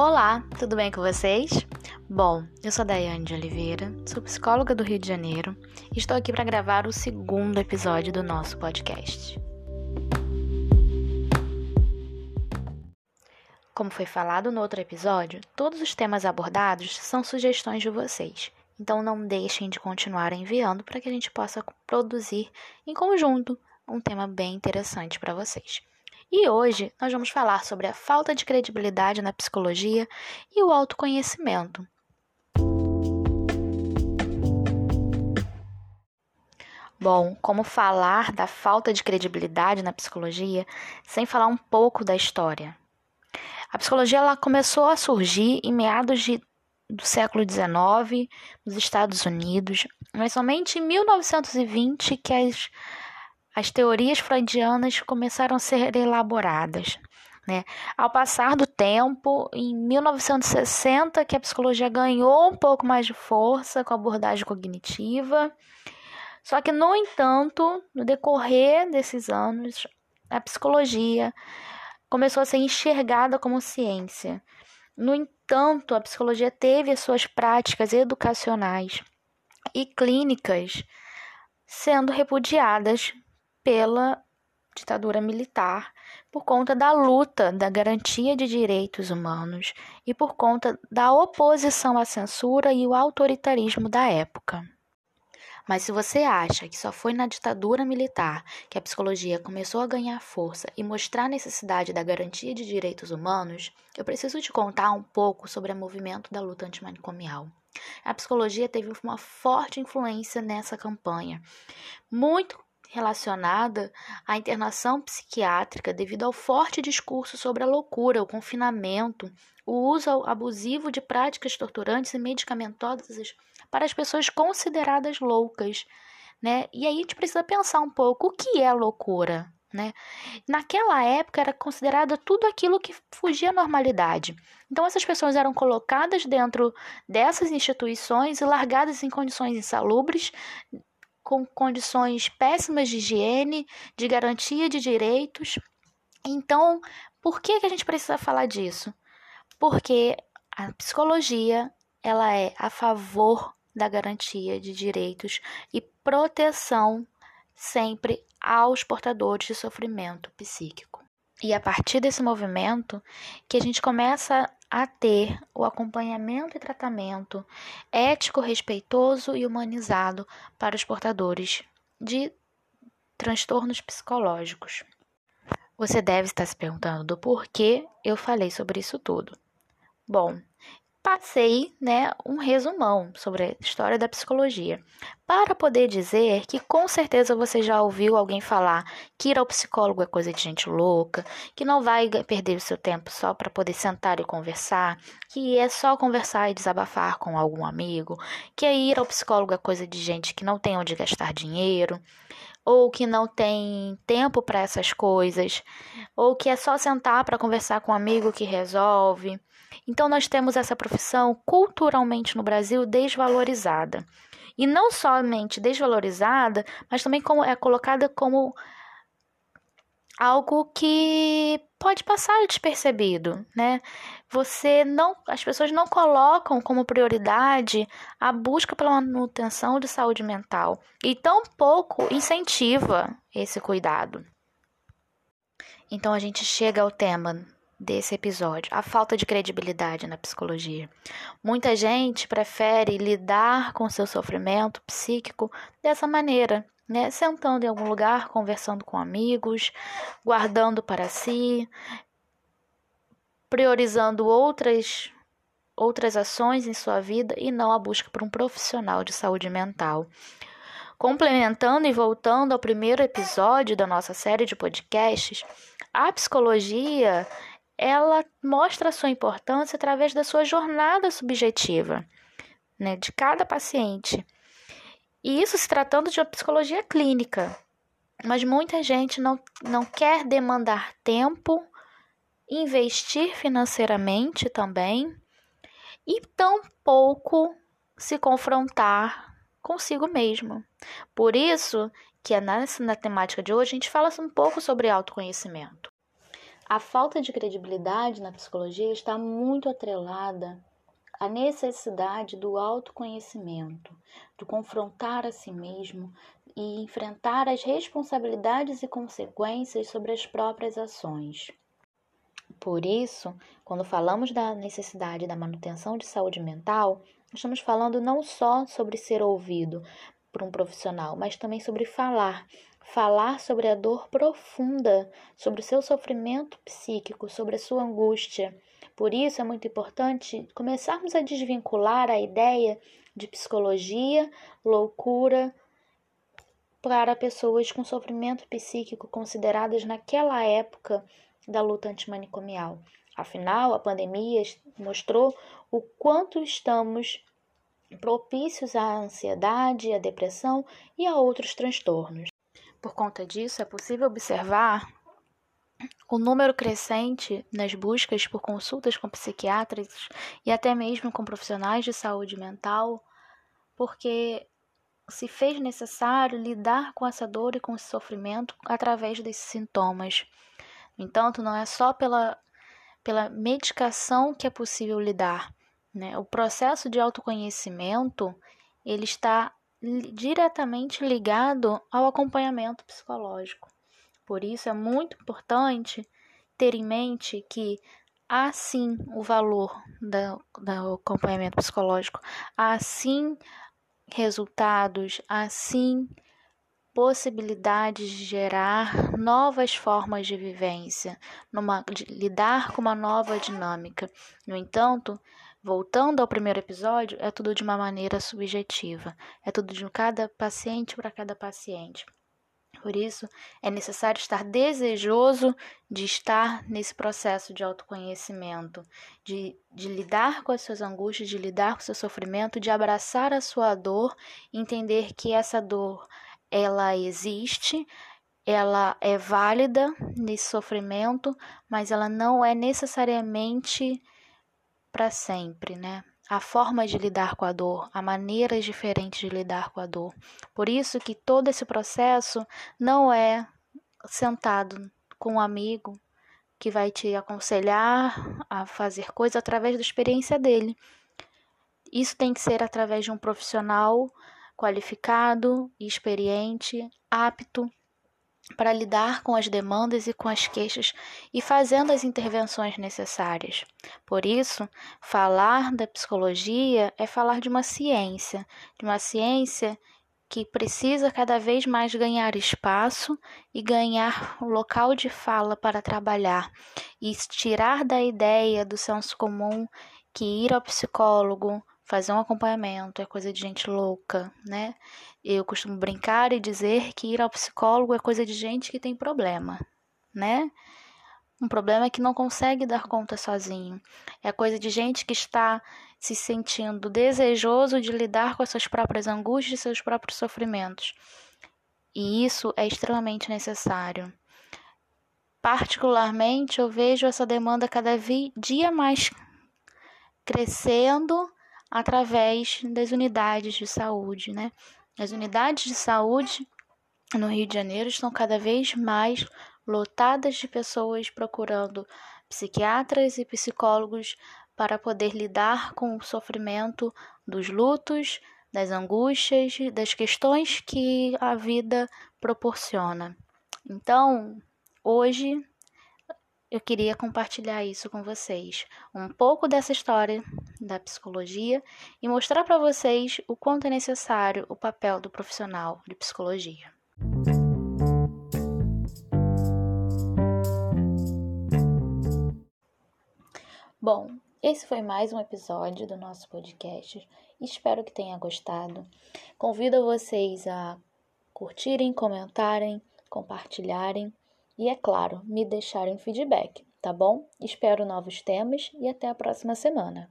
Olá, tudo bem com vocês? Bom, eu sou Daiane de Oliveira, sou psicóloga do Rio de Janeiro e estou aqui para gravar o segundo episódio do nosso podcast. Como foi falado no outro episódio, todos os temas abordados são sugestões de vocês, então não deixem de continuar enviando para que a gente possa produzir em conjunto um tema bem interessante para vocês. E hoje nós vamos falar sobre a falta de credibilidade na psicologia e o autoconhecimento. Bom, como falar da falta de credibilidade na psicologia sem falar um pouco da história? A psicologia ela começou a surgir em meados de, do século XIX nos Estados Unidos, mas somente em 1920 que as as teorias freudianas começaram a ser elaboradas. Né? Ao passar do tempo, em 1960, que a psicologia ganhou um pouco mais de força com a abordagem cognitiva. Só que, no entanto, no decorrer desses anos, a psicologia começou a ser enxergada como ciência. No entanto, a psicologia teve as suas práticas educacionais e clínicas sendo repudiadas pela ditadura militar por conta da luta da garantia de direitos humanos e por conta da oposição à censura e o autoritarismo da época. Mas se você acha que só foi na ditadura militar que a psicologia começou a ganhar força e mostrar a necessidade da garantia de direitos humanos, eu preciso te contar um pouco sobre o movimento da luta antimanicomial. A psicologia teve uma forte influência nessa campanha, muito relacionada à internação psiquiátrica devido ao forte discurso sobre a loucura, o confinamento, o uso abusivo de práticas torturantes e medicamentosas para as pessoas consideradas loucas, né? E aí a gente precisa pensar um pouco o que é loucura, né? Naquela época era considerada tudo aquilo que fugia à normalidade. Então essas pessoas eram colocadas dentro dessas instituições e largadas em condições insalubres, com condições péssimas de higiene, de garantia de direitos. Então, por que, que a gente precisa falar disso? Porque a psicologia ela é a favor da garantia de direitos e proteção sempre aos portadores de sofrimento psíquico. E a partir desse movimento que a gente começa a ter o acompanhamento e tratamento ético, respeitoso e humanizado para os portadores de transtornos psicológicos. Você deve estar se perguntando do porquê eu falei sobre isso tudo. Bom, passei né, um resumão sobre a história da psicologia, para poder dizer que com certeza você já ouviu alguém falar que ir ao psicólogo é coisa de gente louca, que não vai perder o seu tempo só para poder sentar e conversar, que é só conversar e desabafar com algum amigo, que ir ao psicólogo é coisa de gente que não tem onde gastar dinheiro ou que não tem tempo para essas coisas, ou que é só sentar para conversar com um amigo que resolve. Então, nós temos essa profissão culturalmente no Brasil desvalorizada. E não somente desvalorizada, mas também como é colocada como algo que pode passar despercebido, né? Você não, as pessoas não colocam como prioridade a busca pela manutenção de saúde mental e tampouco incentiva esse cuidado. Então a gente chega ao tema desse episódio, a falta de credibilidade na psicologia. Muita gente prefere lidar com seu sofrimento psíquico dessa maneira, né? Sentando em algum lugar, conversando com amigos, guardando para si, priorizando outras outras ações em sua vida e não a busca por um profissional de saúde mental. Complementando e voltando ao primeiro episódio da nossa série de podcasts, a psicologia ela mostra a sua importância através da sua jornada subjetiva, né, de cada paciente. E isso se tratando de uma psicologia clínica. Mas muita gente não, não quer demandar tempo, investir financeiramente também, e tampouco se confrontar consigo mesmo. Por isso que nessa, na temática de hoje a gente fala um pouco sobre autoconhecimento. A falta de credibilidade na psicologia está muito atrelada à necessidade do autoconhecimento, do confrontar a si mesmo e enfrentar as responsabilidades e consequências sobre as próprias ações. Por isso, quando falamos da necessidade da manutenção de saúde mental, estamos falando não só sobre ser ouvido por um profissional, mas também sobre falar falar sobre a dor profunda, sobre o seu sofrimento psíquico, sobre a sua angústia. Por isso é muito importante começarmos a desvincular a ideia de psicologia, loucura para pessoas com sofrimento psíquico consideradas naquela época da luta antimanicomial. Afinal, a pandemia mostrou o quanto estamos propícios à ansiedade, à depressão e a outros transtornos. Por conta disso, é possível observar o número crescente nas buscas por consultas com psiquiatras e até mesmo com profissionais de saúde mental, porque se fez necessário lidar com essa dor e com esse sofrimento através desses sintomas. No entanto, não é só pela, pela medicação que é possível lidar. Né? O processo de autoconhecimento ele está diretamente ligado ao acompanhamento psicológico. Por isso é muito importante ter em mente que há sim o valor do, do acompanhamento psicológico, há sim resultados, há sim possibilidades de gerar novas formas de vivência, numa, de lidar com uma nova dinâmica. No entanto, Voltando ao primeiro episódio, é tudo de uma maneira subjetiva, é tudo de cada paciente para cada paciente. Por isso, é necessário estar desejoso de estar nesse processo de autoconhecimento, de, de lidar com as suas angústias, de lidar com o seu sofrimento, de abraçar a sua dor, entender que essa dor ela existe, ela é válida nesse sofrimento, mas ela não é necessariamente para sempre, né? A forma de lidar com a dor, há maneiras diferentes de lidar com a dor. Por isso que todo esse processo não é sentado com um amigo que vai te aconselhar a fazer coisas através da experiência dele. Isso tem que ser através de um profissional qualificado, experiente, apto para lidar com as demandas e com as queixas e fazendo as intervenções necessárias. Por isso, falar da psicologia é falar de uma ciência, de uma ciência que precisa cada vez mais ganhar espaço e ganhar local de fala para trabalhar e tirar da ideia do senso comum que ir ao psicólogo, fazer um acompanhamento é coisa de gente louca, né? Eu costumo brincar e dizer que ir ao psicólogo é coisa de gente que tem problema, né? Um problema que não consegue dar conta sozinho. É coisa de gente que está se sentindo desejoso de lidar com as suas próprias angústias e seus próprios sofrimentos. E isso é extremamente necessário. Particularmente, eu vejo essa demanda cada dia mais crescendo através das unidades de saúde, né? As unidades de saúde no Rio de Janeiro estão cada vez mais lotadas de pessoas procurando psiquiatras e psicólogos para poder lidar com o sofrimento dos lutos, das angústias, das questões que a vida proporciona. Então, hoje eu queria compartilhar isso com vocês, um pouco dessa história da psicologia e mostrar para vocês o quanto é necessário o papel do profissional de psicologia. Bom, esse foi mais um episódio do nosso podcast. Espero que tenha gostado. Convido vocês a curtirem, comentarem, compartilharem e, é claro, me deixarem feedback, tá bom? Espero novos temas e até a próxima semana.